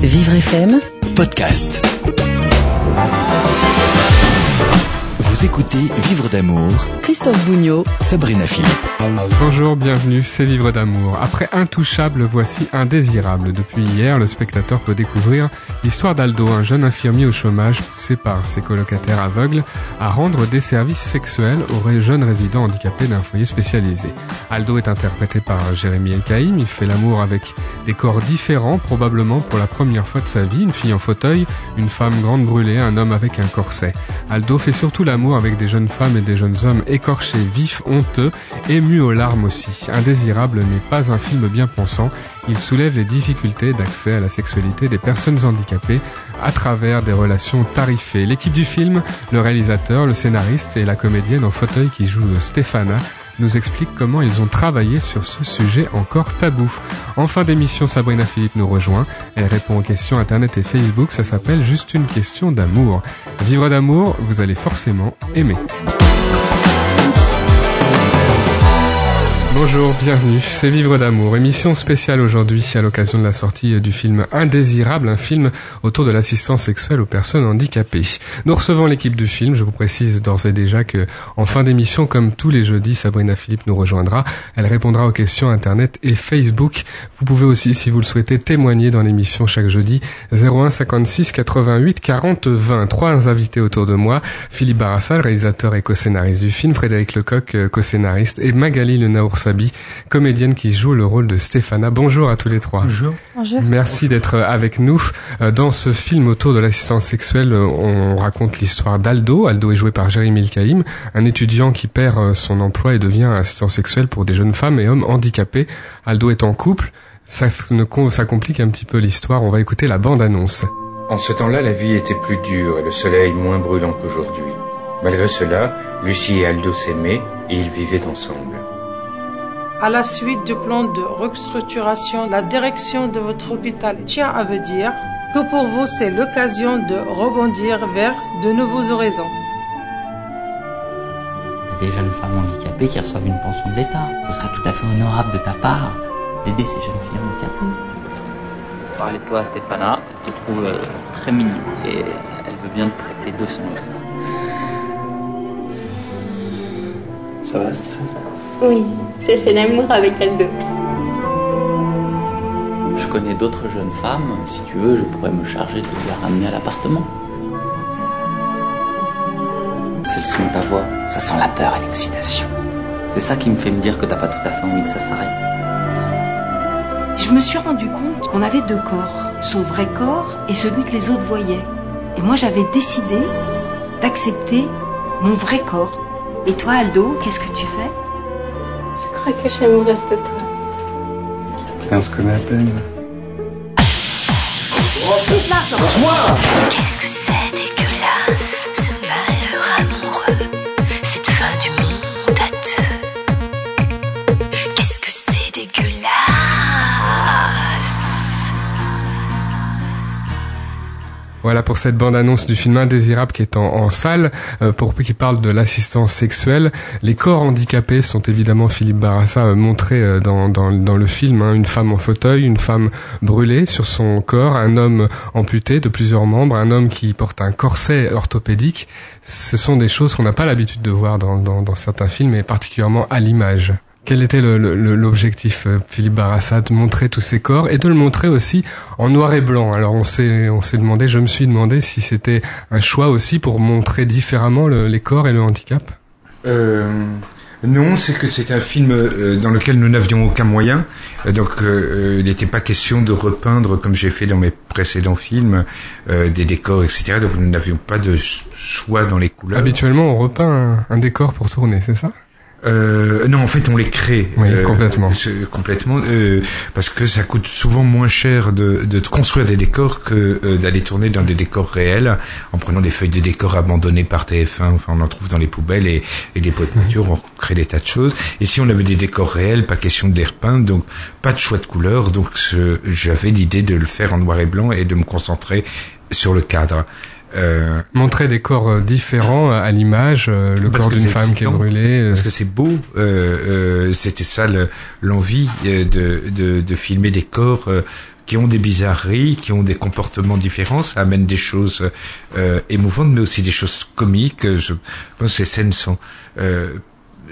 Vivre FM podcast. Vous écoutez Vivre d'amour, Christophe Bougnot Sabrina Philippe. Bonjour, bienvenue, c'est Vivre d'amour. Après Intouchable, voici Indésirable. Depuis hier, le spectateur peut découvrir l'histoire d'Aldo, un jeune infirmier au chômage poussé par ses colocataires aveugles à rendre des services sexuels aux jeunes résidents handicapés d'un foyer spécialisé. Aldo est interprété par Jérémy Elkaïm, il fait l'amour avec des corps différents, probablement pour la première fois de sa vie, une fille en fauteuil, une femme grande brûlée, un homme avec un corset. Aldo fait surtout l'amour avec des jeunes femmes et des jeunes hommes écorchés, vifs, honteux, émus aux larmes aussi. Indésirable n'est pas un film bien pensant, il soulève les difficultés d'accès à la sexualité des personnes handicapées à travers des relations tarifées. L'équipe du film, le réalisateur, le scénariste et la comédienne en fauteuil qui joue Stéphana nous explique comment ils ont travaillé sur ce sujet encore tabou. En fin d'émission, Sabrina Philippe nous rejoint. Elle répond aux questions Internet et Facebook. Ça s'appelle Juste une question d'amour. Vivre d'amour, vous allez forcément aimer. Bonjour, bienvenue, c'est Vivre d'amour, émission spéciale aujourd'hui à l'occasion de la sortie du film Indésirable, un film autour de l'assistance sexuelle aux personnes handicapées. Nous recevons l'équipe du film, je vous précise d'ores et déjà que en fin d'émission, comme tous les jeudis, Sabrina Philippe nous rejoindra, elle répondra aux questions Internet et Facebook. Vous pouvez aussi, si vous le souhaitez, témoigner dans l'émission chaque jeudi 01 56 88 40 20. Trois invités autour de moi, Philippe Barassa, réalisateur et co-scénariste du film, Frédéric Lecoq, co-scénariste, et Magali Le Sabi, comédienne qui joue le rôle de Stéphana. Bonjour à tous les trois. Bonjour. Bonjour. Merci d'être avec nous. Euh, dans ce film autour de l'assistance sexuelle, euh, on raconte l'histoire d'Aldo. Aldo est joué par Jérémy Ilkaïm, un étudiant qui perd euh, son emploi et devient assistant sexuel pour des jeunes femmes et hommes handicapés. Aldo est en couple. Ça, ça complique un petit peu l'histoire. On va écouter la bande-annonce. En ce temps-là, la vie était plus dure et le soleil moins brûlant qu'aujourd'hui. Malgré cela, Lucie et Aldo s'aimaient et ils vivaient ensemble. À la suite du plan de restructuration, la direction de votre hôpital tient à vous dire que pour vous, c'est l'occasion de rebondir vers de nouveaux horizons. Il y a des jeunes femmes handicapées qui reçoivent une pension de l'État. Ce serait tout à fait honorable de ta part d'aider ces jeunes filles handicapées. Parler de toi, Stéphana, je te trouve euh, très mignon et elle veut bien te prêter 200 euros. Ça va, Stéphane? Oui, j'ai fait l'amour avec Aldo. Je connais d'autres jeunes femmes. Si tu veux, je pourrais me charger de les ramener à l'appartement. C'est le son de ta voix. Ça sent la peur et l'excitation. C'est ça qui me fait me dire que t'as pas tout à fait envie que ça s'arrête. Je me suis rendu compte qu'on avait deux corps. Son vrai corps et celui que les autres voyaient. Et moi, j'avais décidé d'accepter mon vrai corps. Et toi, Aldo, qu'est-ce que tu fais? Crois que j'aimerais rester toi. Et on se connaît à peine. Lâche-moi Qu'est-ce que c'est Voilà pour cette bande-annonce du film Indésirable qui est en, salle, euh, pour qui parle de l'assistance sexuelle. Les corps handicapés sont évidemment, Philippe Barassa, euh, montrés euh, dans, dans, dans, le film. Hein. une femme en fauteuil, une femme brûlée sur son corps, un homme amputé de plusieurs membres, un homme qui porte un corset orthopédique. Ce sont des choses qu'on n'a pas l'habitude de voir dans, dans, dans certains films, et particulièrement à l'image. Quel était l'objectif, Philippe Barassa, de montrer tous ces corps et de le montrer aussi en noir et blanc? Alors on s'est on s'est demandé, je me suis demandé si c'était un choix aussi pour montrer différemment le, les corps et le handicap. Euh, non, c'est que c'est un film euh, dans lequel nous n'avions aucun moyen, euh, donc euh, il n'était pas question de repeindre comme j'ai fait dans mes précédents films euh, des décors, etc. Donc nous n'avions pas de choix dans les couleurs. Habituellement, on repeint un, un décor pour tourner, c'est ça? Euh, non, en fait, on les crée oui, euh, complètement, complètement, euh, parce que ça coûte souvent moins cher de, de construire des décors que euh, d'aller tourner dans des décors réels, en prenant des feuilles de décors abandonnées par TF1. Enfin, on en trouve dans les poubelles et, et les pots de peinture. On crée des tas de choses. Ici, on avait des décors réels, pas question de les repeindre, donc pas de choix de couleurs. Donc, j'avais l'idée de le faire en noir et blanc et de me concentrer sur le cadre. Euh, Montrer des corps euh, différents à l'image, euh, le Parce corps d'une femme qui est brûlée. euh, Parce que c'est beau. Euh, euh, C'était ça le- l'envie euh, de, de, de filmer des corps euh, qui ont des bizarreries, qui ont des comportements différents. Ça amène des choses euh, émouvantes, mais aussi des choses comiques. Je pense que ces scènes sont... Euh,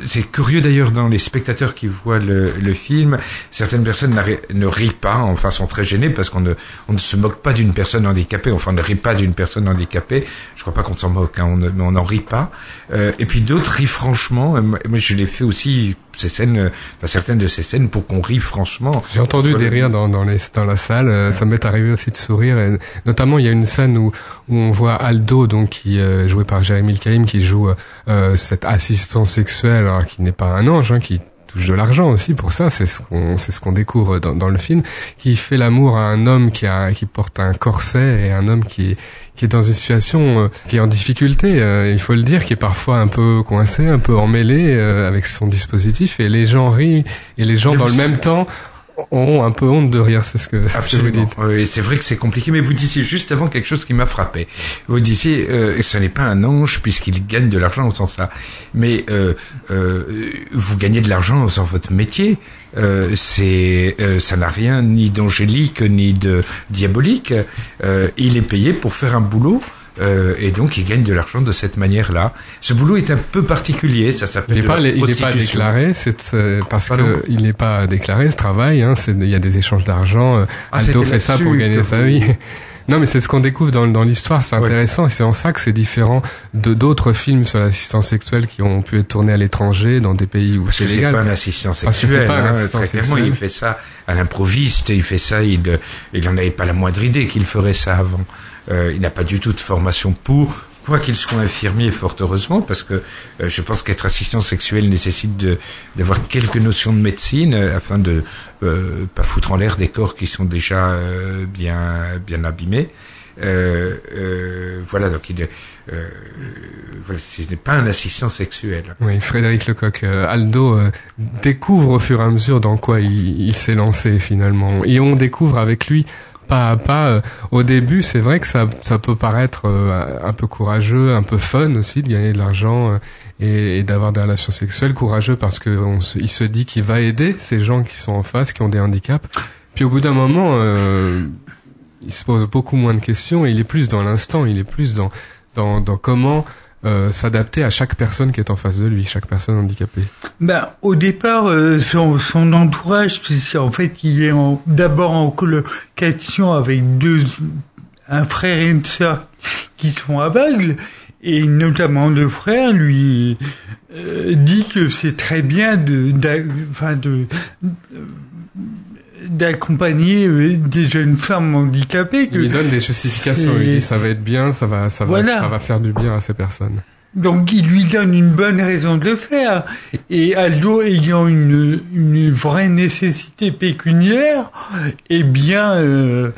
c'est curieux d'ailleurs dans les spectateurs qui voient le, le film, certaines personnes ne rient pas, enfin sont très gênées parce qu'on ne, on ne se moque pas d'une personne handicapée, enfin on ne rit pas d'une personne handicapée. Je crois pas qu'on s'en moque, hein, on mais on n'en rit pas. Euh, et puis d'autres rient franchement. Euh, moi, je l'ai fait aussi ces scènes, euh, enfin, certaines de ces scènes pour qu'on rie franchement. J'ai entendu des rires dans, dans, les, dans la salle. euh, Ça m'est arrivé aussi de sourire. Et notamment, il y a une scène où, où on voit Aldo, donc qui euh, joué par Jérémy Caïm, qui joue euh, cet assistant sexuel, alors, qui n'est pas un ange, hein, qui touche de l'argent aussi pour ça. C'est ce qu'on c'est ce qu'on découvre dans, dans le film. Qui fait l'amour à un homme qui a qui porte un corset et un homme qui est qui est dans une situation euh, qui est en difficulté, euh, il faut le dire, qui est parfois un peu coincé, un peu emmêlé euh, avec son dispositif, et les gens rient, et les gens dans le même temps ont un peu honte de rire, c'est ce que, ce que vous dites. Oui, c'est vrai que c'est compliqué, mais vous disiez juste avant quelque chose qui m'a frappé. Vous disiez, euh, ce n'est pas un ange puisqu'il gagne de l'argent en faisant ça. Mais euh, euh, vous gagnez de l'argent en faisant votre métier. Euh, c'est, euh, ça n'a rien ni d'angélique ni de diabolique. Euh, il est payé pour faire un boulot. Euh, et donc il gagne de l'argent de cette manière-là. Ce boulot est un peu particulier, ça Il s'appelle n'est de pas, il est pas déclaré, c'est euh, parce Pardon que il n'est pas déclaré ce travail. Hein, il y a des échanges d'argent. euh, Ah, Aldo c'était fait ça pour gagner sa vie. Non, mais c'est ce qu'on découvre dans, dans l'histoire. C'est intéressant et c'est en ça que c'est différent de d'autres films sur l'assistance sexuelle qui ont pu être tournés à l'étranger dans des pays où c'est que c'est légal. pas un assistant sexuel, pas un hein, assistant très clairement, sexuel. il fait ça à l'improviste, il fait ça, il, euh, il en avait pas la moindre idée qu'il ferait ça avant. Euh, il n'a pas du tout de formation pour, quoi qu'il soit infirmier, fort heureusement, parce que euh, je pense qu'être assistant sexuel nécessite de d'avoir quelques notions de médecine euh, afin de euh, pas foutre en l'air des corps qui sont déjà euh, bien bien abîmés. Euh, euh, voilà, donc il, voilà, ce n'est pas un assistant sexuel. Oui, Frédéric Lecoq, Aldo découvre au fur et à mesure dans quoi il, il s'est lancé finalement. Et on découvre avec lui pas à pas. euh, au début, c'est vrai que ça, ça peut paraître euh, un peu courageux, un peu fun aussi de gagner de l'argent euh, et, et d'avoir des relations sexuelles. Courageux parce que on se, il se dit qu'il va aider ces gens qui sont en face, qui ont des handicaps. Puis au bout d'un moment, euh, il se pose beaucoup moins de questions. Et il est plus dans l'instant. Il est plus dans dans, dans comment euh, s'adapter à chaque personne qui est en face de lui, chaque personne handicapée. Ben, au départ, euh, son, son entourage, puisqu'en fait, il est en- d'abord en colocation avec deux, un frère et une sœur qui sont aveugles, et notamment le frère lui euh, dit que c'est très bien de, enfin de, d'accompagner des jeunes femmes handicapées. Que Il lui donne des justifications. Il dit ça va être bien, ça va, ça va, ça va faire du bien à ces personnes. Donc il lui donne une bonne raison de le faire. Et Aldo ayant une, une vraie nécessité pécuniaire, eh bien, euh,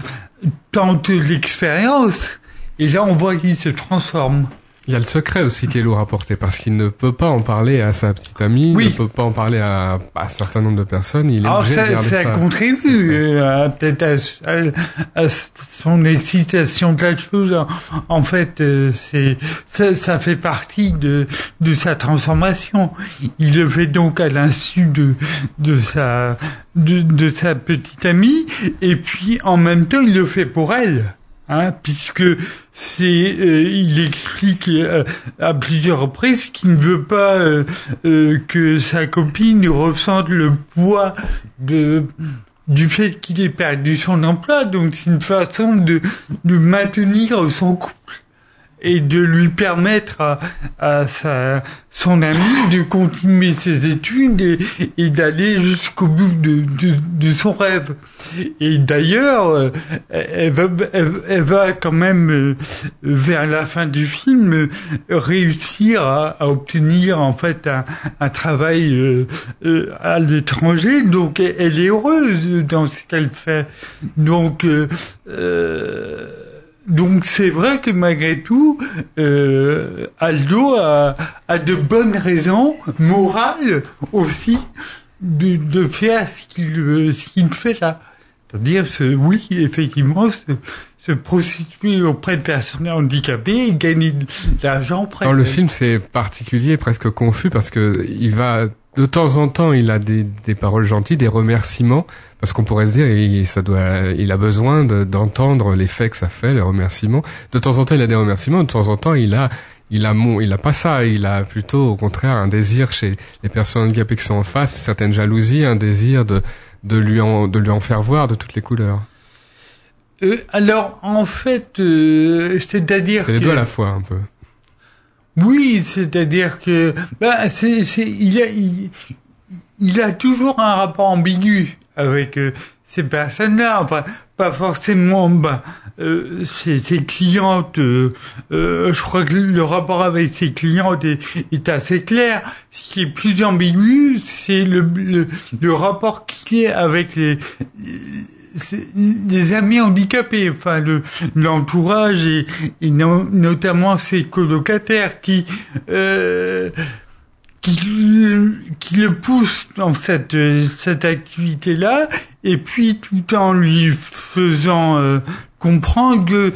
tente l'expérience. Et là, on voit qu'il se transforme. Il y a le secret aussi qui est lourd à porter parce qu'il ne peut pas en parler à sa petite amie, Oui. il ne peut pas en parler à, à un certain nombre de personnes. Il est Alors obligé de ça, garder ça ça. contribue euh, peut-être à, à- à son excitation de la chose. En, en fait, euh, c'est ça, ça fait partie de de sa transformation. Il le fait donc à l'insu de de sa de, de sa petite amie et puis en même temps il le fait pour elle. Hein, puisque c'est, euh, il explique euh, à plusieurs reprises qu'il ne veut pas euh, euh, que sa copine ressente le poids de du fait qu'il ait perdu son emploi. Donc c'est une façon de, de maintenir son couple et de lui permettre à, à sa, son ami de continuer ses études et, et d'aller jusqu'au bout de, de, de son rêve. Et d'ailleurs, euh, elle va, elle, va quand même, euh, vers la fin du film, réussir à, à obtenir en fait un, un travail euh, à l'étranger. Donc elle, est heureuse dans ce qu'elle fait. Donc euh, donc c'est vrai que malgré tout, euh, Aldo a, a de bonnes raisons morales aussi de, de faire ce qu'il ce qu'il fait là. C'est-à-dire, ce, oui, effectivement, se, se prostituer auprès de personnes handicapées et gagner de l'argent auprès Dans le film, c'est particulier, presque confus, parce que il va de temps en temps, il a des, des paroles gentilles, des remerciements, parce qu'on pourrait se dire, il, ça doit, il a besoin de- d'entendre l'effet que ça fait, les remerciements. De temps en temps, il a des remerciements, de temps en temps, il a, il a, mon, il a pas ça, il a plutôt, au contraire, un désir chez les personnes handicapées qui sont en face, une certaine jalousie, un désir de, de lui en, de lui en faire voir de toutes les couleurs. Euh, alors, en fait, euh, c'est-à-dire C'est les que- deux à la fois, un peu. Oui, c'est-à-dire que bah, c'est, c'est, il, a, il, il a toujours un rapport ambigu avec euh, ces personnes-là. Enfin, pas forcément. Bah, euh, ses, ses clientes. euh, euh, je crois que le rapport avec ses clientes est, est assez clair. Ce qui est plus ambigu, c'est le, le, le rapport qu'il est avec les des amis handicapés, enfin le l'entourage et, et no- notamment ses colocataires qui euh, qui, qui le poussent dans cette cette activité là et puis tout en lui faisant euh, comprendre que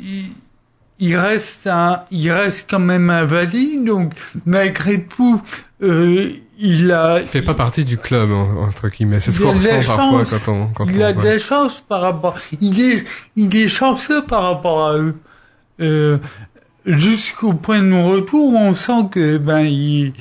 il, il reste un, il reste quand même invalide donc malgré tout euh, il a Il fait pas partie du club, en- entre guillemets. C'est ce qu'on ressent parfois chance. quand on, quand il on a de voit. la chance par rapport. Il est, il est chanceux par rapport à eux. Euh, Jusqu'au point de non-retour, on sent que ben il,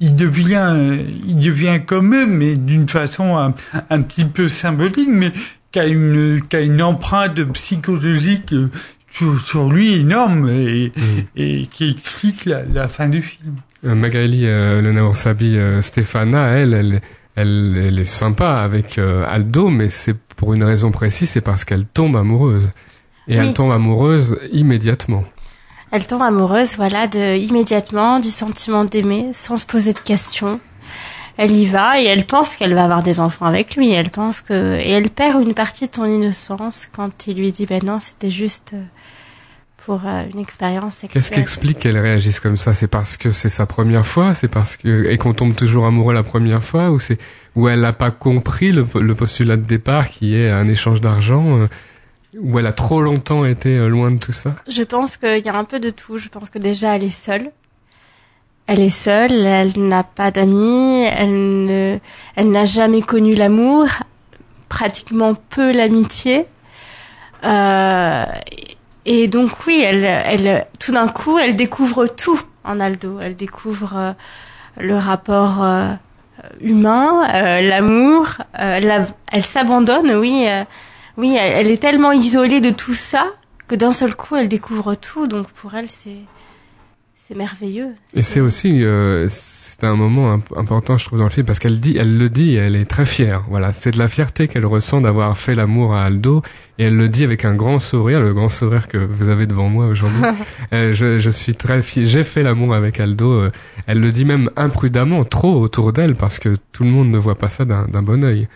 il devient, il devient comme eux, mais d'une façon un, un petit peu symbolique, mais qui a une, qui a une empreinte psychologique euh, sur, sur lui énorme et, et qui explique la, la fin du film. Euh, Magali euh, Lenaoursabi euh, Stéphana, elle, elle, elle, elle est sympa avec euh, Aldo, mais c'est pour une raison précise, c'est parce qu'elle tombe amoureuse. Et Oui. elle tombe amoureuse immédiatement. Elle tombe amoureuse, voilà, de, immédiatement du sentiment d'aimer, sans se poser de questions. Elle y va et elle pense qu'elle va avoir des enfants avec lui. Elle pense que et elle perd une partie de son innocence quand il lui dit ben non, c'était juste euh, pour euh, une expérience sexuelle. Qu'est-ce qui explique qu'elle réagisse comme ça? C'est parce que c'est sa première fois, c'est parce que et qu'on tombe toujours amoureux la première fois, ou c'est où elle n'a pas compris le, le postulat de départ qui est un échange d'argent, euh, où elle a trop longtemps été euh, loin de tout ça? Je pense qu'il y a un peu de tout. Je pense que déjà elle est seule. Elle est seule, elle n'a pas d'amis, elle ne, elle n'a jamais connu l'amour, pratiquement peu l'amitié. Euh, et donc oui, elle, elle, tout d'un coup, elle découvre tout en Aldo. Elle découvre euh, le rapport euh, humain, euh, l'amour. la- elle s'abandonne, oui. oui, elle, elle est tellement isolée de tout ça que d'un seul coup, elle découvre tout. Donc pour elle, c'est c'est merveilleux. Et c'est aussi, euh, c'est un moment imp- important, je trouve, dans le film, parce qu'elle dit, elle le dit, et elle est très fière. Voilà, c'est de la fierté qu'elle ressent d'avoir fait l'amour à Aldo, et elle le dit avec un grand sourire, le grand sourire que vous avez devant moi aujourd'hui. Euh, je, je suis très fier, j'ai fait l'amour avec Aldo. euh, elle le dit même imprudemment, trop autour d'elle, parce que tout le monde ne voit pas ça d'un bon œil.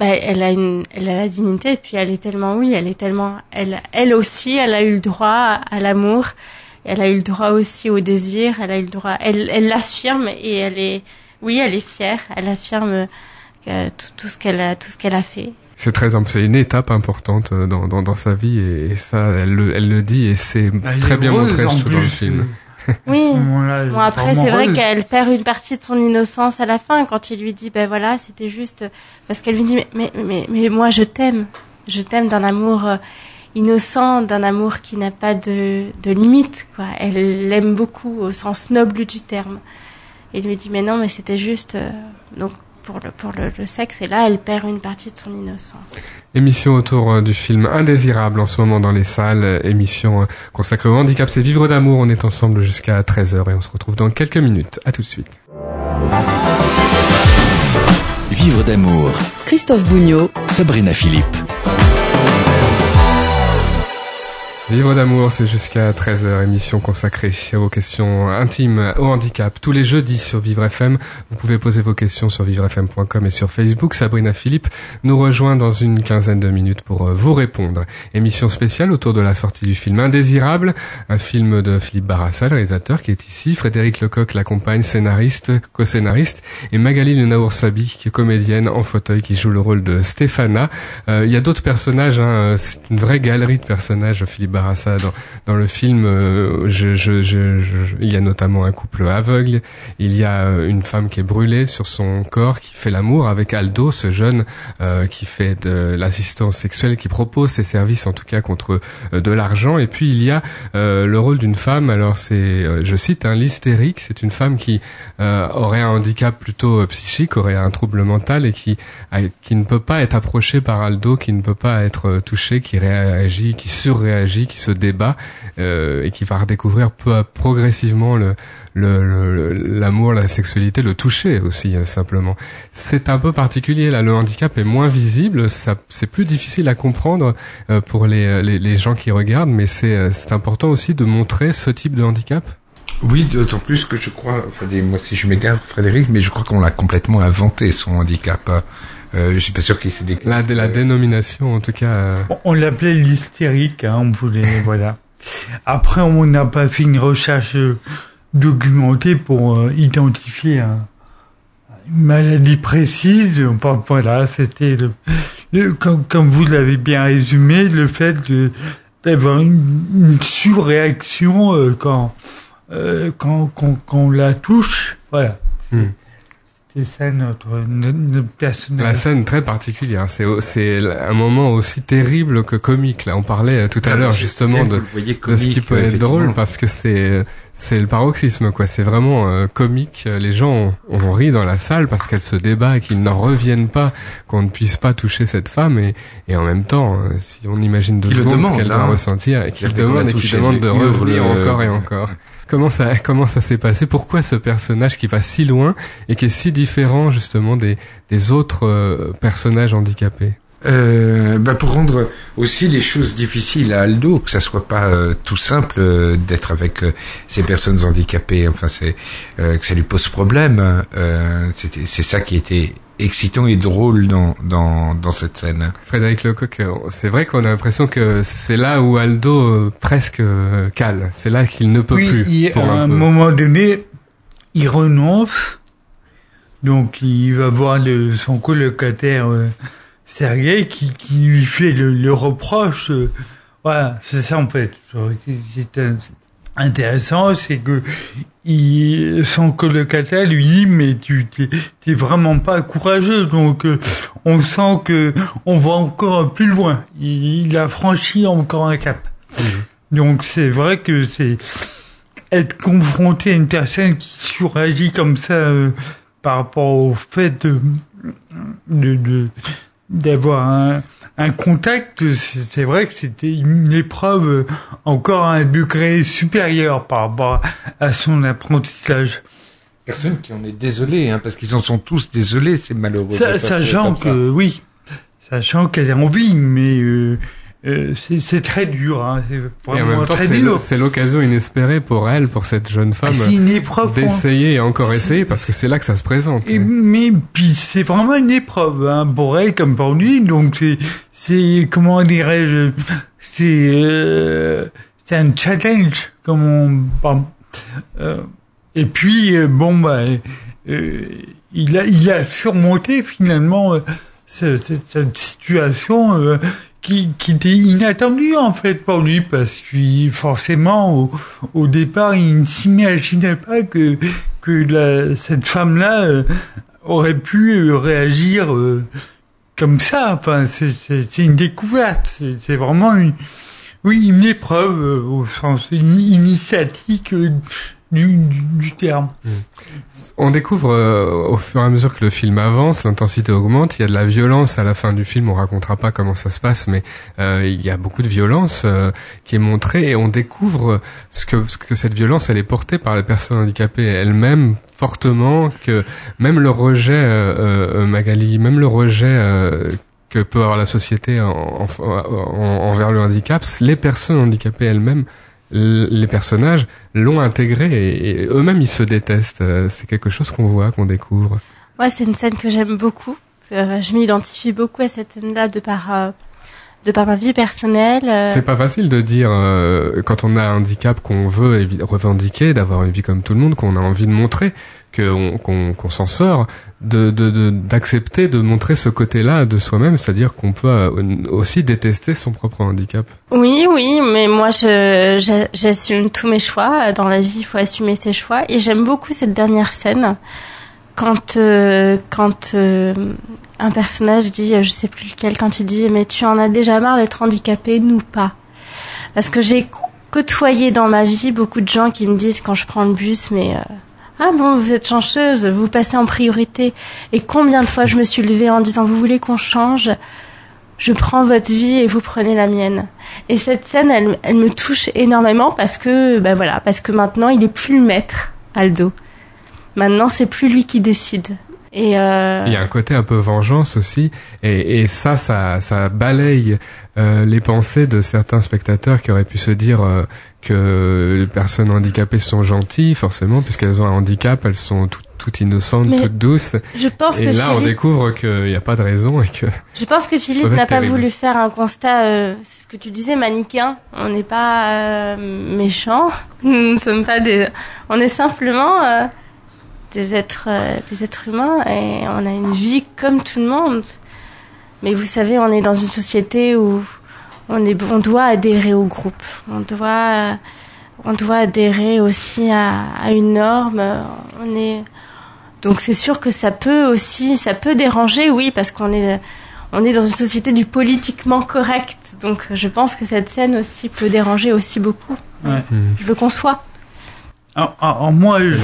Bah, elle a une, elle a la dignité, et puis elle est tellement, oui, elle est tellement, elle, elle aussi, elle a eu le droit à l'amour, elle a eu le droit aussi au désir, elle a eu le droit, elle, elle l'affirme et elle est, oui, elle est fière, elle affirme que tout, tout ce qu'elle a, tout ce qu'elle a fait. C'est très, c'est une étape importante euh, dans, dans, dans sa vie, et, et ça, elle le, elle le dit, et c'est Elle très bien montré, dans le film. Oui. Bon après c'est vrai qu'elle perd une partie de son innocence à la fin quand il lui dit ben voilà c'était juste parce qu'elle lui dit mais mais mais, mais moi je t'aime je t'aime d'un amour euh, innocent d'un amour qui n'a pas de de limite quoi elle l'aime beaucoup au sens noble du terme et il lui dit mais non mais c'était juste euh, donc pour le pour le, le sexe et là elle perd une partie de son innocence Émission autour euh, du film Indésirable en ce moment dans les salles. Émission euh, consacrée au handicap. C'est Vivre d'amour. On est ensemble jusqu'à 13h et on se retrouve dans quelques minutes. À tout de suite. Vivre d'amour. Christophe Bougnot. Sabrina Philippe. Vivre d'amour, c'est jusqu'à 13h, émission consacrée aux questions intimes, au handicap. Tous les jeudis sur Vivre FM, vous pouvez poser vos questions sur vivrefm.com et sur Facebook. Sabrina Philippe nous rejoint dans une quinzaine de minutes pour euh, vous répondre. Émission spéciale autour de la sortie du film Indésirable, un film de Philippe Barassa, le réalisateur, qui est ici. Frédéric Lecoq l'accompagne, scénariste, co-scénariste, et Magali Lenaour Sabi, qui est comédienne en fauteuil, qui joue le rôle de Stéphana. Euh, il y a d'autres personnages, hein, c'est une vraie galerie de personnages, Philippe Barassa ça dans, le film. Euh, il y a notamment un couple aveugle. Il y a euh, une femme qui est brûlée sur son corps, qui fait l'amour avec Aldo, ce jeune euh, qui fait de l'assistance sexuelle, qui propose ses services en tout cas contre de l'argent. Et puis il y a le rôle d'une femme. Alors c'est, je cite, hein, l'hystérique. C'est une femme qui aurait un handicap plutôt psychique, aurait un trouble mental et qui qui ne peut pas être approchée par Aldo, qui ne peut pas être touchée, qui réagit, qui surréagit, qui se débat euh, et qui va redécouvrir peu, progressivement le l'amour, la sexualité, le toucher aussi euh, simplement. C'est un peu particulier là. Le handicap est moins visible, c'est plus difficile à comprendre euh, pour les, les, gens qui regardent, mais c'est c'est important aussi de montrer ce type de handicap. Oui, d'autant plus que je crois, enfin, moi si je m'égare, Frédéric, mais je crois qu'on l'a complètement inventé son handicap. Euh, je suis pas sûr qu'il s'est La, la dénomination, en tout cas. Euh, on, l'appelait l'hystérique, hein, on voulait, voilà. Après, on n'a pas fait une recherche documentée pour euh, identifier une maladie précise. Enfin, voilà, c'était le, comme, comme, vous l'avez bien résumé, le fait de d'avoir une, une, surréaction euh, quand, quand, quand, quand on la touche. Voilà. Hmm. C'est ça notre, notre personnage. La scène très particulière. C'est c'est un moment aussi terrible que comique. Là, on parlait euh, tout à l'heure justement de, de ce qui peut être drôle parce que c'est c'est le paroxysme quoi. C'est vraiment euh, comique. Les gens ont, ri dans la salle parce qu'elle se débat et qu'ils n'en reviennent pas qu'on ne puisse pas toucher cette femme et et en même temps, euh, si on imagine deux secondes ce qu'elle doit hein. ressentir et qu'il demande et qu'il demande de revenir encore et encore. Comment ça, comment ça s'est passé? Pourquoi ce personnage qui va si loin et qui est si différent justement des, des autres euh, personnages handicapés? Euh, bah pour rendre aussi les choses difficiles à Aldo, que ça soit pas euh, tout simple euh, d'être avec ces personnes handicapées. Enfin, c'est que ça lui pose problème. c'est ça qui était excitant et drôle dans, dans, dans cette scène. Frédéric Lecoq, c'est vrai qu'on a l'impression que c'est là où Aldo euh, presque euh, cale. C'est là qu'il ne peut plus. Oui, à un, moment donné, il renonce. Donc il va voir le, son colocataire euh, Sergei qui, qui lui fait le, le reproche. Euh, voilà, c'est ça en fait. C'est intéressant, c'est que il, son colocataire lui dit mais tu t'es, vraiment pas courageux donc euh, on sent que on va encore plus loin il, a franchi encore un cap mmh. donc c'est vrai que c'est être confronté à une personne qui suragit comme ça euh, par rapport au fait de, de d'avoir un, un contact, c'est vrai que c'était une épreuve encore à un degré supérieur par rapport à son apprentissage. Personne qui en est désolé, hein, parce qu'ils en sont tous désolés, c'est malheureux. sachant que, oui, sachant qu'elle a envie, mais euh, euh, c'est très dur, hein, c'est vraiment très dur. C'est l'occasion inespérée pour elle, pour cette jeune femme, d'essayer et encore essayer, parce que c'est là que ça se présente. Et, mais puis c'est vraiment une épreuve hein, pour elle comme pour lui, donc c'est c'est comment dirais-je, c'est euh, c'est un challenge comme on euh, et puis euh, bon bah il a il a surmonté finalement cette, cette situation qui, qui était inattendu en fait pour lui parce que forcément au, au départ il ne s'imaginait pas que que la, cette femme là euh, aurait pu euh, réagir euh, comme ça. Enfin c'est une découverte. C'est vraiment une oui une épreuve au sens initiatique du, du, terme. Mm. On découvre euh, au fur et à mesure que le film avance, l'intensité augmente. Il y a de la violence à la fin du film. On racontera pas comment ça se passe, mais euh, il y a beaucoup de violence euh, qui est montrée et on découvre ce que, ce que cette violence elle est portée par les personnes handicapées elles-mêmes fortement. Que même le rejet, Magali, même le rejet que peut avoir la société en, en- en- envers le handicap, les personnes handicapées elles-mêmes, les personnages l'ont intégré et, et eux-mêmes ils se détestent. Euh, C'est quelque chose qu'on voit, qu'on découvre. Ouais, c'est une scène que j'aime beaucoup. Euh, je m'identifie beaucoup à cette scène-là de par euh, de par ma vie personnelle. euh, C'est pas facile de dire quand on a un handicap qu'on veut revendiquer, d'avoir une vie comme tout le monde, qu'on a envie de montrer qu'on s'en sort, d'accepter de, montrer ce côté-là de soi-même, c'est-à-dire qu'on peut euh, aussi détester son propre handicap. Oui, oui, mais moi, j'assume tous mes choix. Dans la vie, il faut assumer ses choix. Et j'aime beaucoup cette dernière scène quand euh, euh, un personnage dit, je sais plus lequel, quand il dit, mais tu en as déjà marre d'être handicapé, nous pas. Parce que j'ai côtoyé dans ma vie beaucoup de gens qui me disent quand je prends le bus, mais ah bon, vous êtes chanceuse, vous passez en priorité. Et combien de fois je me suis levée en disant, vous voulez qu'on change? Je prends votre vie et vous prenez la mienne. Et cette scène, elle, elle me touche énormément parce que, ben voilà, parce que maintenant il est plus le maître, Aldo. Maintenant, c'est plus lui qui décide. Et euh, Il y a un côté un peu vengeance aussi, et, ça, ça, ça balaye euh, les pensées de certains spectateurs qui auraient pu se dire euh, que les personnes handicapées sont gentilles, forcément, puisqu'elles ont un handicap, elles sont tout- toutes innocentes, Mais toutes douces. je pense et que là, on découvre qu'il n'y a pas de raison et que je pense que Philippe n'a pas voulu faire un constat, euh, c'est ce que tu disais, manichéen. On n'est pas euh, méchants, nous ne sommes pas des, on est simplement euh, des êtres, euh, des êtres humains et on a une vie comme tout le monde. Mais vous savez, on est dans une société où on est, on doit adhérer au groupe. On doit, on doit adhérer aussi à, à une norme. On est, donc c'est sûr que ça peut aussi, ça peut déranger, oui, parce qu'on est, on est dans une société du politiquement correct. Donc je pense que cette scène aussi peut déranger aussi beaucoup. Ouais. Je le conçois. Alors, alors, moi, je,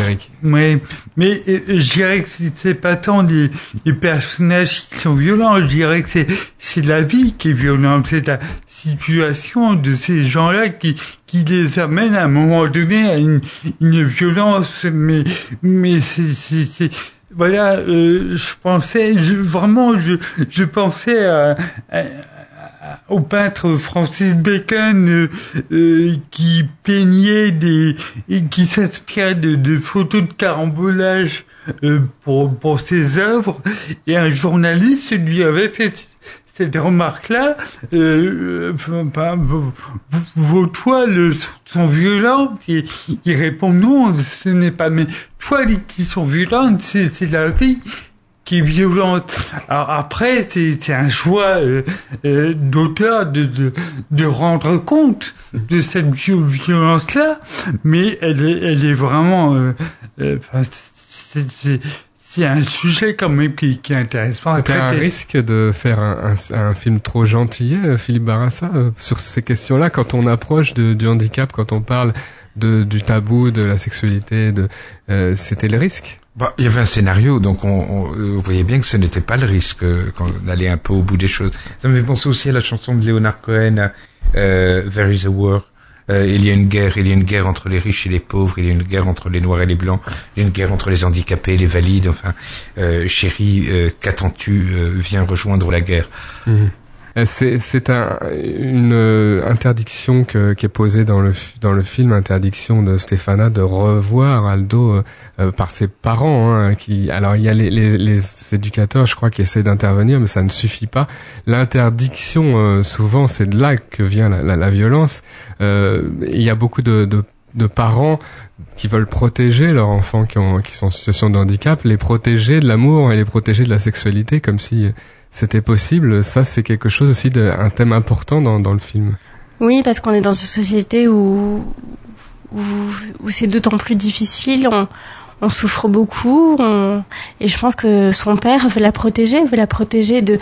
ouais, mais euh, je dirais que c'est- pas tant les, les personnages qui sont violents, je dirais que c'est c'est la vie qui est violente, c'est la situation de ces gens-là qui qui les amène à un moment donné à une, une violence, mais mais c'est c'est c'est- voilà, euh, je pensais je, vraiment je je pensais à, à- au peintre Francis Bacon euh, euh, qui peignait des et qui s'inspirait de, de photos de carambolage euh, pour pour ses œuvres. Et un journaliste lui avait fait cette remarque-là, euh, euh, vos, vos toiles sont violentes et il répond non, ce n'est pas mes toiles qui sont violentes, c'est la vie qui est violente. Alors après, c'est un choix euh, euh, d'auteur de, de de rendre compte de cette vi- violence-là, mais elle est elle est vraiment, euh, euh, c'est un sujet quand même qui, qui est intéressant à C'était un risque de faire un, un- un film trop gentil, euh, Philippe Barassa, sur ces questions-là, quand on approche de- du handicap, quand on parle de, du tabou, de la sexualité, de, euh, c'était le risque. Bah, il y avait un scénario, donc on, on- euh, vous voyez bien que ce n'était pas le risque euh, quand d'aller un peu au bout des choses. Ça me fait penser aussi à la chanson de Leonard Cohen, euh, There is a War. Euh, il y a une guerre, il y a une guerre entre les riches et les pauvres, il y a une guerre entre les noirs et les blancs, il y a une guerre entre les handicapés et les valides. Enfin, euh, chérie, euh, qu'attends-tu euh, Viens rejoindre la guerre. Euh, C'est c'est un, une euh, interdiction que, qui est posée dans le dans le film, interdiction de Stéphana de revoir Aldo euh, euh, par ses parents. Hein, qui alors il y a les, les, les éducateurs, je crois, qui essaient d'intervenir, mais ça ne suffit pas. L'interdiction, euh, souvent, c'est de là que vient la, la, la violence. Euh, Il y a beaucoup de, de de parents qui veulent protéger leurs enfants qui, ont, qui sont en situation de handicap, les protéger de l'amour et les protéger de la sexualité, comme si c'était possible. Ça, c'est quelque chose aussi de, un thème important dans, dans le film. Oui, parce qu'on est dans une société où, où, où c'est d'autant plus difficile. On, on souffre beaucoup. On, et je pense que son père veut la protéger, veut la protéger de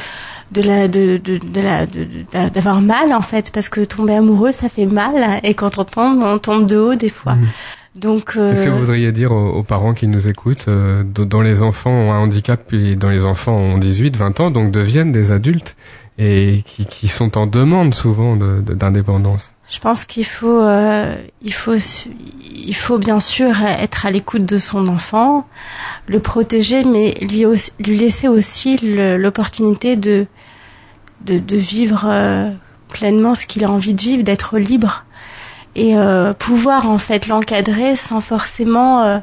de la de de, de la de- de- d'avoir mal en fait, parce que tomber amoureux ça fait mal. Et quand on tombe, on tombe de haut des fois. Donc euh, Qu'est-ce que vous voudriez dire aux, aux parents qui nous écoutent, euh, dont les enfants ont un handicap et dont les enfants ont 18, 20 ans, donc deviennent des adultes et qui, qui sont en demande souvent de- de- d'indépendance? Je pense qu'il faut, euh, il faut, il faut bien sûr être à l'écoute de son enfant, le protéger, mais lui, aussi- lui laisser aussi l'opportunité de de, de vivre euh, pleinement ce qu'il a envie de vivre, d'être libre et euh, pouvoir en fait l'encadrer sans forcément euh,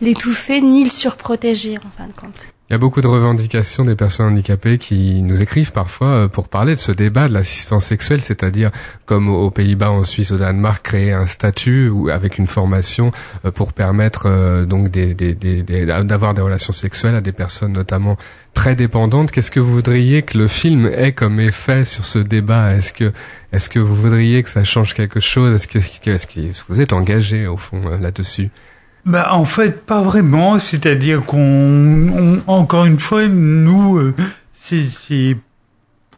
l'étouffer ni le surprotéger en fin de compte. Il y a beaucoup de revendications des personnes handicapées qui nous écrivent parfois euh, pour parler de ce débat de l'assistance sexuelle, c'est-à-dire comme aux Pays-Bas, en Suisse, au Danemark, créer un statut ou avec une formation euh, pour permettre euh, donc des, d'avoir des relations sexuelles à des personnes notamment très dépendantes. Qu'est-ce que vous voudriez que le film ait comme effet sur ce débat? Est-ce que est-ce que vous voudriez que ça change quelque chose? Est-ce que est-ce que vous êtes engagé au fond là-dessus? Bah, en fait, pas vraiment. C'est-à-dire qu'on, on- encore une fois, nous, euh, c'est,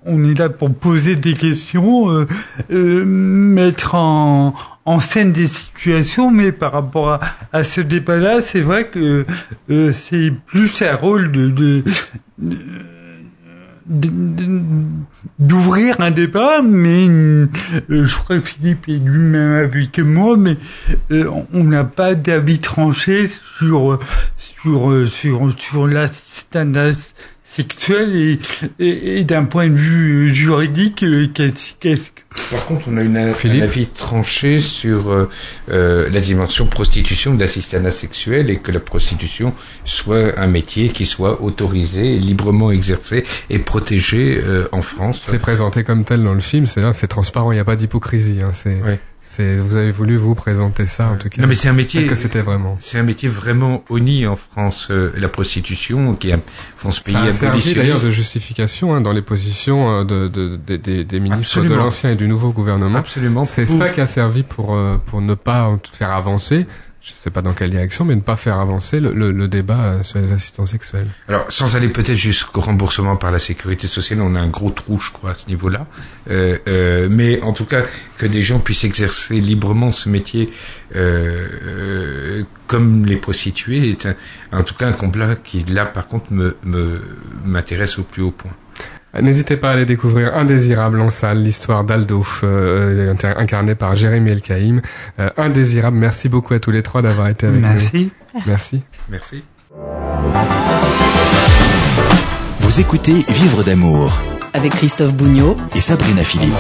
on est là pour poser des questions, euh, euh, mettre en, en scène des situations, mais par rapport à, à ce débat-là, c'est vrai que euh, c'est plus un rôle de, de- de- d'ouvrir un débat, mais euh, je crois que Philippe est du même avis que moi, mais euh, on n'a pas d'avis tranché sur sur sur sur sexuel et, et, et d'un point de vue juridique, euh, qu'est-ce qu'est-ce que Par contre, on a une, un avis tranché sur euh, euh, la dimension prostitution de l'assistanat sexuel et que la prostitution soit un métier qui soit autorisé, librement exercé et protégé euh, en France. C'est présenté comme tel dans le film, c'est c'est transparent, il n'y a pas d'hypocrisie. Hein, c'est, c'est, vous avez voulu vous présenter ça en tout cas. Non, mais c'est un métier. Que c'était vraiment. C'est un métier vraiment honni en France, euh, la prostitution, qui est France pays abolitionniste. d'ailleurs de justification hein, dans les positions euh, de, de, de- des- des ministres Absolument. de l'ancien et du nouveau gouvernement. Absolument. C'est Pour- ça qui a servi pour euh, pour ne pas faire avancer. Je sais pas dans quelle direction, mais ne pas faire avancer le, le, le débat euh, sur les assistants sexuels. Alors, sans aller peut-être jusqu'au remboursement par la sécurité sociale, on a un gros trou, je crois, à ce niveau-là. Euh, euh, mais en tout cas, que des gens puissent exercer librement ce métier euh, euh, comme les prostituées est un- en tout cas un combat qui, là, par contre, me- m'intéresse au plus haut point. N'hésitez pas à aller découvrir Indésirable en salle, l'histoire d'Aldo, euh, incarné par Jérémy Elkaïm. Euh, Indésirable, merci beaucoup à tous les trois d'avoir été avec Merci. nous. Merci. Merci. Vous écoutez Vivre d'amour Avec Christophe Bougnot et Sabrina Philippe.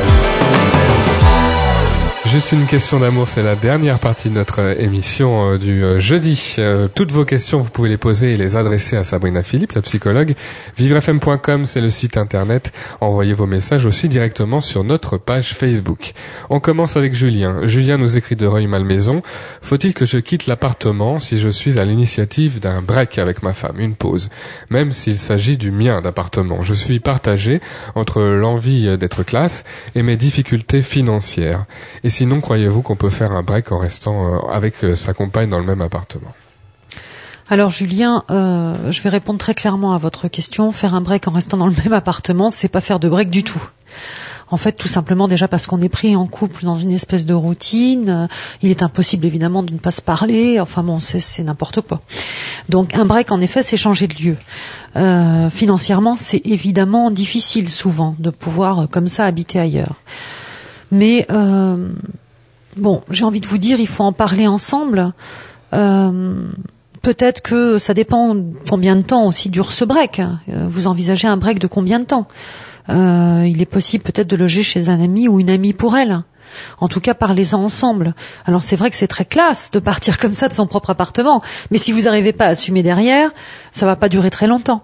Juste une question d'amour, c'est la dernière partie de notre euh, émission euh, du euh, jeudi. Toutes vos questions, vous pouvez les poser et les adresser à Sabrina Philippe, la psychologue. Vivrefm.com, c'est le site internet. Envoyez vos messages aussi directement sur notre page Facebook. On commence avec Julien. Julien nous écrit de Reuil-Malmaison. Faut-il que je quitte l'appartement si je suis à l'initiative d'un break avec ma femme, une pause Même s'il s'agit du mien d'appartement. Je suis partagé entre l'envie d'être classe et mes difficultés financières. Et sinon, croyez-vous qu'on peut faire un break en restant euh, avec euh, sa compagne dans le même appartement? Alors Julien, euh, je vais répondre très clairement à votre question. Faire un break en restant dans le même appartement, c'est pas faire de break du tout. En fait, tout simplement déjà parce qu'on est pris en couple dans une espèce de routine. Il est impossible évidemment de ne pas se parler. Enfin bon, c'est n'importe quoi. Donc un break, en effet, c'est changer de lieu. Financièrement, c'est évidemment difficile souvent de pouvoir comme ça habiter ailleurs. Mais euh, bon, j'ai envie de vous dire, il faut en parler ensemble. Euh, Peut-être que ça dépend combien de temps aussi dure ce break. Euh, Vous envisagez un break de combien de temps? Euh, Il est possible peut-être de loger chez un ami ou une amie pour elle. En tout cas, parlez-en ensemble. Alors c'est vrai que c'est très classe de partir comme ça de son propre appartement, mais si vous n'arrivez pas à assumer derrière, ça va pas durer très longtemps.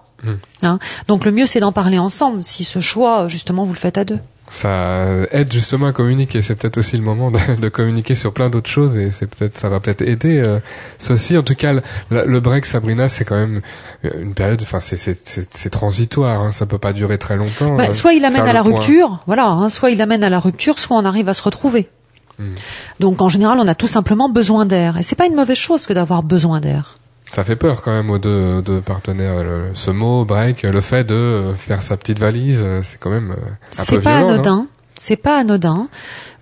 Hein? Donc le mieux c'est d'en parler ensemble. Si ce choix, justement, vous le faites à deux. Ça aide justement à communiquer. C'est peut-être aussi le moment de, de communiquer sur plein d'autres choses et c'est peut-être ça va peut-être aider euh, ceci. En tout cas, le, le break, Sabrina, c'est quand même une période. Enfin, c'est c'est c'est c'est transitoire. Hein, ça peut pas durer très longtemps. Bah, euh, soit il amène à la point. rupture, voilà, hein, soit il amène à la rupture, soit on arrive à se retrouver. Hmm. Donc en général, on a tout simplement besoin d'air, et c'est pas une mauvaise chose que d'avoir besoin d'air. Ça fait peur quand même aux deux, deux partenaires. le- ce mot break, le fait de faire sa petite valise, euh, c'est quand même euh, un peu C'est pas violent, anodin, c'est pas anodin,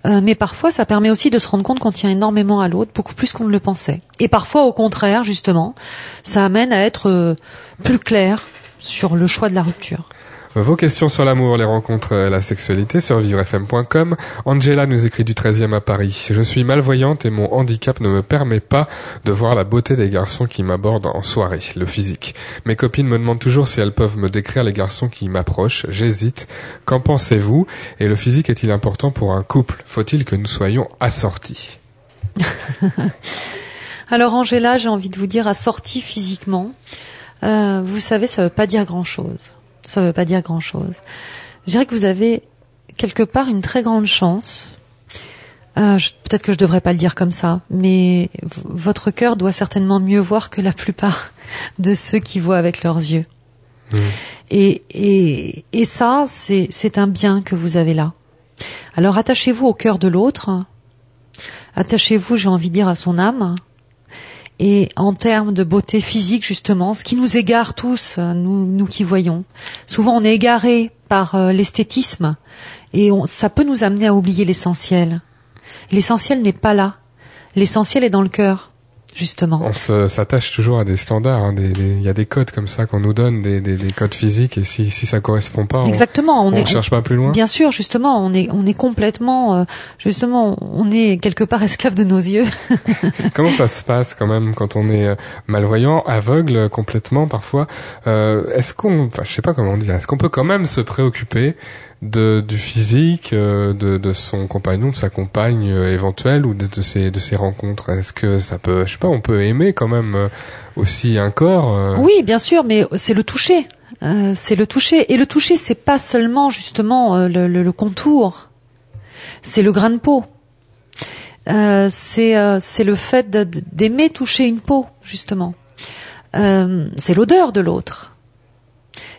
euh, mais parfois ça permet aussi de se rendre compte qu'on tient énormément à l'autre, beaucoup plus qu'on ne le pensait. Et parfois, au contraire, justement, ça amène à être euh, plus clair sur le choix de la rupture. Vos questions sur l'amour, les rencontres, euh, la sexualité sur vivrefm.com. Angela nous écrit du 13e à Paris. Je suis malvoyante et mon handicap ne me permet pas de voir la beauté des garçons qui m'abordent en soirée, le physique. Mes copines me demandent toujours si elles peuvent me décrire les garçons qui m'approchent. J'hésite. Qu'en pensez-vous? Et le physique est-il important pour un couple? Faut-il que nous soyons assortis? Alors Angela, j'ai envie de vous dire assorti physiquement. Euh, vous savez, ça veut pas dire grand-chose. Ça veut pas dire grand-chose. Je dirais que vous avez quelque part une très grande chance. Euh, Peut-être que je devrais pas le dire comme ça, mais votre cœur doit certainement mieux voir que la plupart de ceux qui voient avec leurs yeux. Et, et, et ça, c'est c'est un bien que vous avez là. Alors attachez-vous au cœur de l'autre. Attachez-vous, j'ai envie de dire, à son âme. Et en termes de beauté physique, justement, ce qui nous égare tous, euh, nous, nous qui voyons. Souvent, on est égaré par euh, l'esthétisme et ça peut nous amener à oublier l'essentiel. L'essentiel n'est pas là. L'essentiel est dans le cœur, justement. On s'attache toujours à des standards. hein, Il y a des codes comme ça qu'on nous donne, des, des, des codes physiques, et si, si ça correspond pas, on, Exactement. On on est, cherche pas plus loin. Bien sûr, justement, on est, on est complètement, euh, justement, on est quelque part esclave de nos yeux. Comment ça se passe quand même quand on est euh, malvoyant, aveugle euh, complètement parfois euh, Est-ce qu'on, enfin, je sais pas comment dire, est-ce qu'on peut quand même se préoccuper de du physique euh, de, de son compagnon, de sa compagne euh, éventuelle ou de, de ses de ses rencontres Est-ce que ça peut, je sais pas, on peut aimer quand même euh, aussi un corps Oui, bien sûr, mais c'est le toucher. Euh, c'est le toucher. Et le toucher, c'est pas seulement justement le, le- le contour. C'est le grain de peau. Euh, c'est euh, c'est le fait d'aimer toucher une peau, justement. C'est l'odeur de l'autre.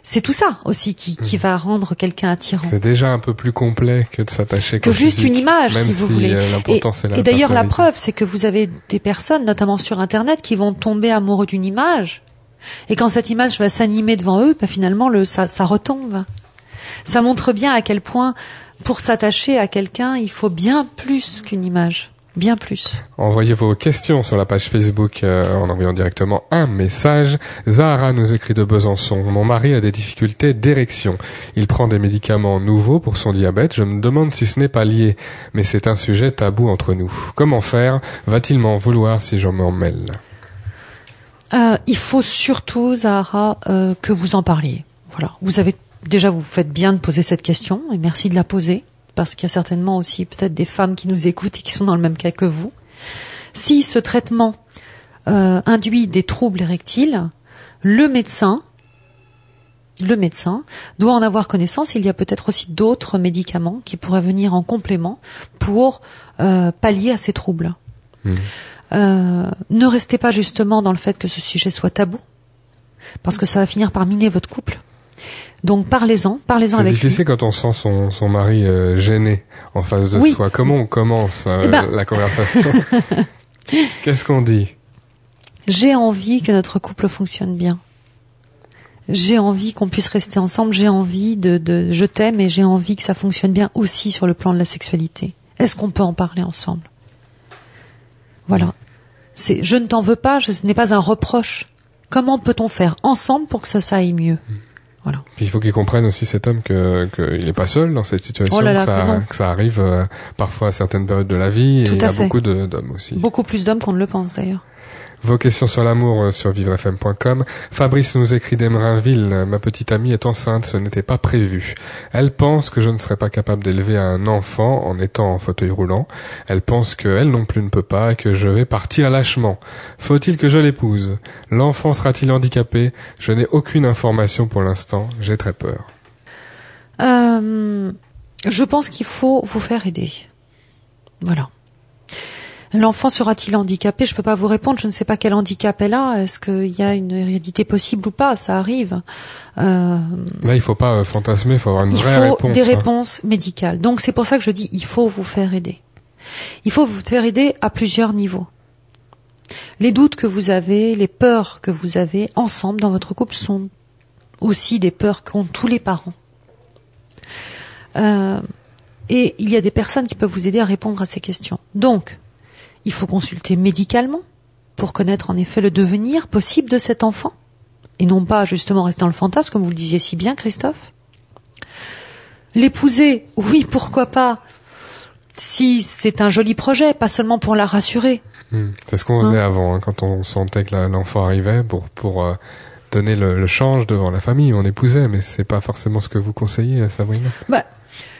C'est tout ça aussi qui, qui va rendre quelqu'un attirant. C'est déjà un peu plus complet que de s'attacher que juste physique, une image, si vous si, voulez. euh, et et d'ailleurs, la preuve, c'est que vous avez des personnes, notamment sur Internet, qui vont tomber amoureux d'une image. Et quand cette image va s'animer devant eux, bah, finalement, le, ça, ça retombe. Ça montre bien à quel point, pour s'attacher à quelqu'un, il faut bien plus qu'une image. Bien plus. Envoyez vos questions sur la page Facebook euh, en envoyant directement un message. Zahara nous écrit de Besançon. Mon mari a des difficultés d'érection. Il prend des médicaments nouveaux pour son diabète. Je me demande si ce n'est pas lié, mais c'est un sujet tabou entre nous. Comment faire? Va-t-il m'en vouloir si je m'en mêle? Euh, il faut surtout, Zahara, euh, que vous en parliez. Voilà. Vous avez déjà, vous faites bien de poser cette question et merci de la poser parce qu'il y a certainement aussi peut-être des femmes qui nous écoutent et qui sont dans le même cas que vous. Si ce traitement euh, induit des troubles érectiles, le médecin, le médecin doit en avoir connaissance. Il y a peut-être aussi d'autres médicaments qui pourraient venir en complément pour euh, pallier à ces troubles. Euh, ne restez pas justement dans le fait que ce sujet soit tabou, parce que ça va finir par miner votre couple. Donc parlez-en, parlez-en C'est avec lui. difficile quand on sent son, son mari euh, gêné en face de Oui. soi. Comment on commence euh, Eh ben- la conversation? Qu'est-ce qu'on dit? J'ai envie que notre couple fonctionne bien. J'ai envie qu'on puisse rester ensemble. J'ai envie de, de je t'aime et j'ai envie que ça fonctionne bien aussi sur le plan de la sexualité. Est-ce qu'on peut en parler ensemble? Voilà. C'est je ne t'en veux pas. Je, ce n'est pas un reproche. Comment peut-on faire ensemble pour que ça, ça aille mieux? Puis il faut qu'il comprenne aussi cet homme que qu'il n'est pas seul dans cette situation, Oh là là, que, ça, que arrive euh, parfois à certaines périodes de la vie, Tout et il y à a fait. beaucoup d'hommes aussi. Beaucoup plus d'hommes qu'on ne le pense d'ailleurs. Vos questions sur l'amour euh, sur vivrefm.com. Fabrice nous écrit d'Emerinville. Ma petite amie est enceinte, ce n'était pas prévu. Elle pense que je ne serai pas capable d'élever un enfant en étant en fauteuil roulant. Elle pense que elle non plus ne peut pas et que je vais partir lâchement. Faut-il que je l'épouse? L'enfant sera-t-il handicapé? Je n'ai aucune information pour l'instant. J'ai très peur. Euh, je pense qu'il faut vous faire aider. Voilà. L'enfant sera-t-il handicapé? Je ne peux pas vous répondre. Je ne sais pas quel handicap elle a. Est-ce qu'il y a une hérédité possible ou pas? Ça arrive. Euh, Là, il faut pas euh, fantasmer, il faut avoir une il vraie faut réponse. des hein. réponses médicales. Donc c'est pour ça que je dis il faut vous faire aider. Il faut vous faire aider à plusieurs niveaux. Les doutes que vous avez, les peurs que vous avez ensemble dans votre couple sont aussi des peurs qu'ont tous les parents. Euh, et il y a des personnes qui peuvent vous aider à répondre à ces questions. Donc, il faut consulter médicalement pour connaître en effet le devenir possible de cet enfant et non pas justement rester dans le fantasme comme vous le disiez si bien Christophe. L'épouser, oui, pourquoi pas Si c'est un joli projet, pas seulement pour la rassurer. Hmm. C'est ce qu'on faisait avant, hein, quand on sentait que l'enfant arrivait, pour pour euh, donner le, le change devant la famille, on épousait, mais c'est pas forcément ce que vous conseillez, Sabrina? Bah,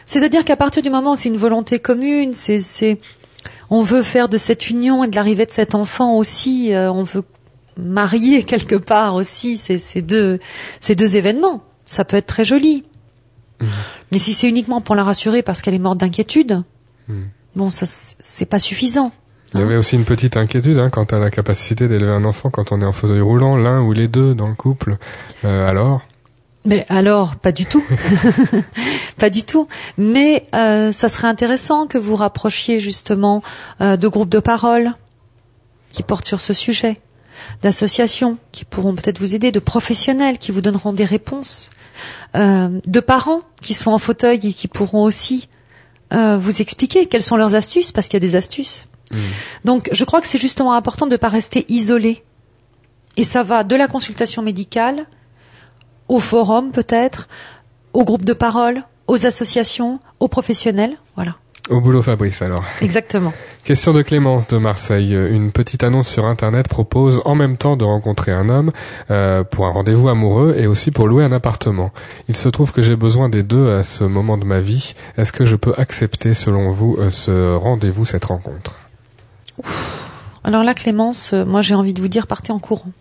c'est-à-dire qu'à partir du moment où c'est une volonté commune, c'est, c'est, on veut faire de cette union et de l'arrivée de cet enfant aussi, euh, on veut marier quelque part aussi ces, ces deux, ces deux événements. Ça peut être très joli. Mais si c'est uniquement pour la rassurer parce qu'elle est morte d'inquiétude, bon, ça, c'est c'est pas suffisant. Il y avait aussi une petite inquiétude hein, quant à la capacité d'élever un enfant quand on est en fauteuil roulant, l'un ou les deux dans le couple. Euh, alors, Mais alors, pas du tout. pas du tout. Mais euh, ça serait intéressant que vous rapprochiez justement euh, de groupes de parole qui portent sur ce sujet, d'associations qui pourront peut-être vous aider, de professionnels qui vous donneront des réponses, euh, de parents qui sont en fauteuil et qui pourront aussi euh, vous expliquer quelles sont leurs astuces, parce qu'il y a des astuces. Donc, je crois que c'est justement important de ne pas rester isolé. Et ça va de la consultation médicale au forum peut-être, au groupe de parole, aux associations, aux professionnels. Voilà, au boulot Fabrice alors. exactement. Question de Clémence de Marseille. Une petite annonce sur Internet propose en même temps de rencontrer un homme euh, pour un rendez-vous amoureux et aussi pour louer un appartement. Il se trouve que j'ai besoin des deux à ce moment de ma vie. Est-ce que je peux accepter selon vous euh, ce rendez-vous, cette rencontre? Alors là, Clémence, euh, moi j'ai envie de vous dire, partez en courant.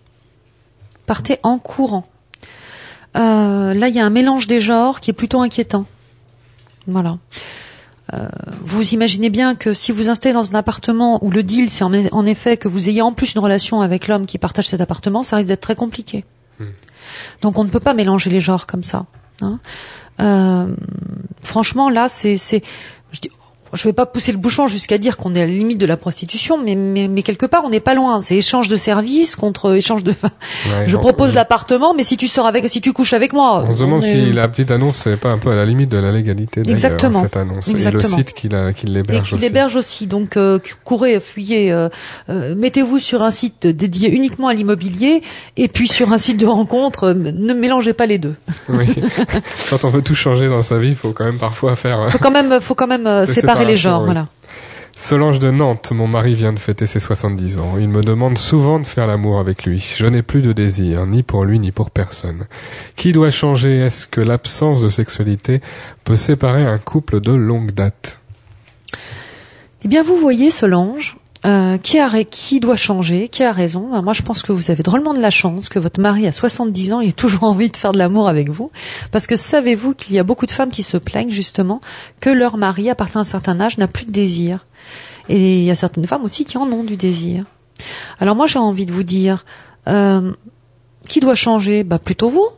Partez en courant. Euh, là, il y a un mélange des genres qui est plutôt inquiétant. Voilà. Euh, vous imaginez bien que si vous installez dans un appartement où le deal, c'est en, en effet que vous ayez en plus une relation avec l'homme qui partage cet appartement, ça risque d'être très compliqué. Donc on ne peut pas mélanger les genres comme ça. hein. Euh, franchement, là, c'est, c'est, je dis- je vais pas pousser le bouchon jusqu'à dire qu'on est à la limite de la prostitution, mais, mais, mais quelque part, on n'est pas loin. C'est échange de services contre échange de. Ouais, je propose l'appartement, mais si tu sors avec, si tu couches avec moi, On se demande est- si la petite annonce n'est pas un peu à la limite de la légalité Exactement. cette annonce. Et le Exactement. site qui, l'héberge aussi. l'héberge aussi. Donc euh, courez, fuyez, euh, euh, mettez-vous sur un site dédié uniquement à l'immobilier, et puis sur un site de rencontre, euh, ne mélangez pas les deux. Oui. Quand on veut tout changer dans sa vie, il faut quand même parfois faire... Faut quand même, faut quand même euh, Des séparer les séparations, genres, oui. voilà. Solange de Nantes, mon mari vient de fêter ses 70 ans. Il me demande souvent de faire l'amour avec lui. Je n'ai plus de désir, ni pour lui, ni pour personne. Qui doit changer? Est-ce que l'absence de sexualité peut séparer un couple de longue date? Eh bien, vous voyez, Solange, euh, qui, a, qui doit changer, qui a raison. Ben, Moi, je pense que vous avez drôlement de la chance que votre mari à 70 ans ait toujours envie de faire de l'amour avec vous. Parce que savez-vous qu'il y a beaucoup de femmes qui se plaignent justement que leur mari, à partir d'un certain âge, n'a plus de désir. Et il y a certaines femmes aussi qui en ont du désir. Alors moi, j'ai envie de vous dire, euh, qui doit changer? Bah plutôt vous.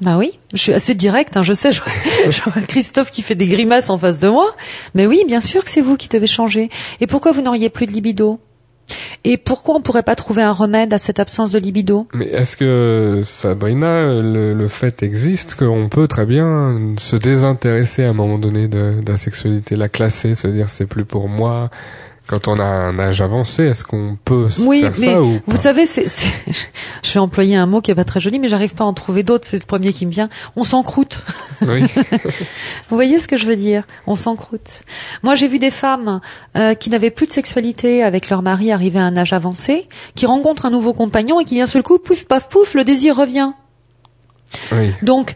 Bah oui, je suis assez direct, hein, je sais, je, vois Christophe qui fait des grimaces en face de moi, mais oui, bien sûr que c'est vous qui devez changer. Et pourquoi vous n'auriez plus de libido? Et pourquoi on pourrait pas trouver un remède à cette absence de libido? Mais est-ce que, Sabrina, le, fait existe qu'on peut très bien se désintéresser à un moment donné de la sexualité, la classer, se dire c'est plus pour moi? Quand on a un âge avancé, est-ce qu'on peut se Oui, faire mais ça ou vous savez, c'est, c'est- je vais employer un mot qui est pas très joli, mais j'arrive pas à en trouver d'autres. C'est le premier qui me vient. On s'encroute. Oui. Vous voyez ce que je veux dire? On s'encroute. Moi, j'ai vu des femmes euh, qui n'avaient plus de sexualité avec leur mari arrivé à un âge avancé, qui rencontrent un nouveau compagnon et qui d'un seul coup, pouf, paf, pouf, le désir revient. Oui. Donc,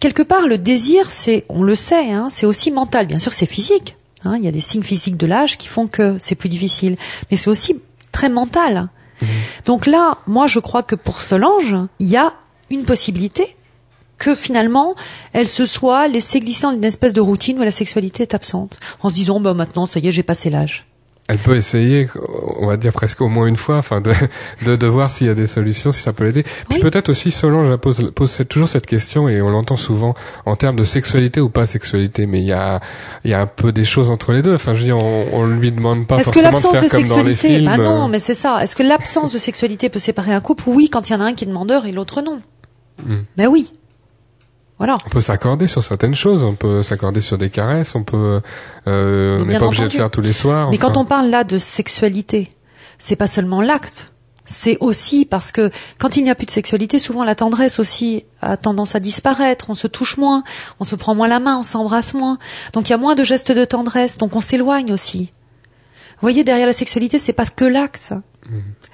quelque part, le désir, c'est, on le sait, hein, c'est aussi mental. Bien sûr, c'est physique. Hein, il y a des signes physiques de l'âge qui font que c'est plus difficile, mais c'est aussi très mental. Donc là, moi, je crois que pour Solange, il y a une possibilité que finalement, elle se soit laissée glisser dans une espèce de routine où la sexualité est absente, en se disant, bah maintenant, ça y est, j'ai passé l'âge. Elle peut essayer, on va dire presque au moins une fois, enfin de, de, de voir s'il y a des solutions, si ça peut l'aider. Puis peut-être aussi Solange pose, pose toujours cette question et on l'entend souvent en termes de sexualité ou pas sexualité, mais il y a, il y a un peu des choses entre les deux. Enfin, je veux dire, on, on lui demande pas Est-ce que forcément de faire de comme dans les sexualité, films. bah non, mais c'est ça. Est-ce que l'absence de sexualité peut séparer un couple? Oui, quand il y en a un qui est demandeur et l'autre non. hmm. Ben oui. Voilà. On peut s'accorder sur certaines choses, on peut s'accorder sur des caresses, on peut, euh, on n'est pas obligé de faire tous les soirs. Mais enfin. quand on parle là de sexualité, c'est pas seulement l'acte. c'est aussi parce que quand il n'y a plus de sexualité, souvent la tendresse aussi a tendance à disparaître, on se touche moins, on se prend moins la main, on s'embrasse moins. Donc il y a moins de gestes de tendresse, donc on s'éloigne aussi. Vous voyez, derrière la sexualité, c'est pas que l'acte.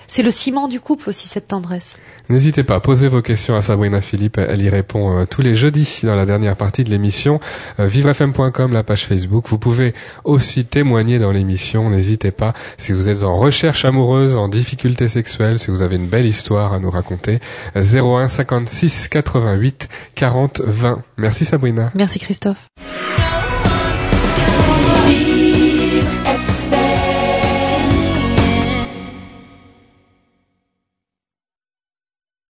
C'est le ciment du couple aussi, cette tendresse. N'hésitez pas, posez vos questions à Sabrina Philippe, elle y répond euh, tous les jeudis dans la dernière partie de l'émission. Euh, vivrefm.com, la page Facebook. Vous pouvez aussi témoigner dans l'émission, n'hésitez pas. Si vous êtes en recherche amoureuse, en difficulté sexuelle, si vous avez une belle histoire à nous raconter, euh, 01 56 88 40 20. Merci Sabrina. Merci Christophe.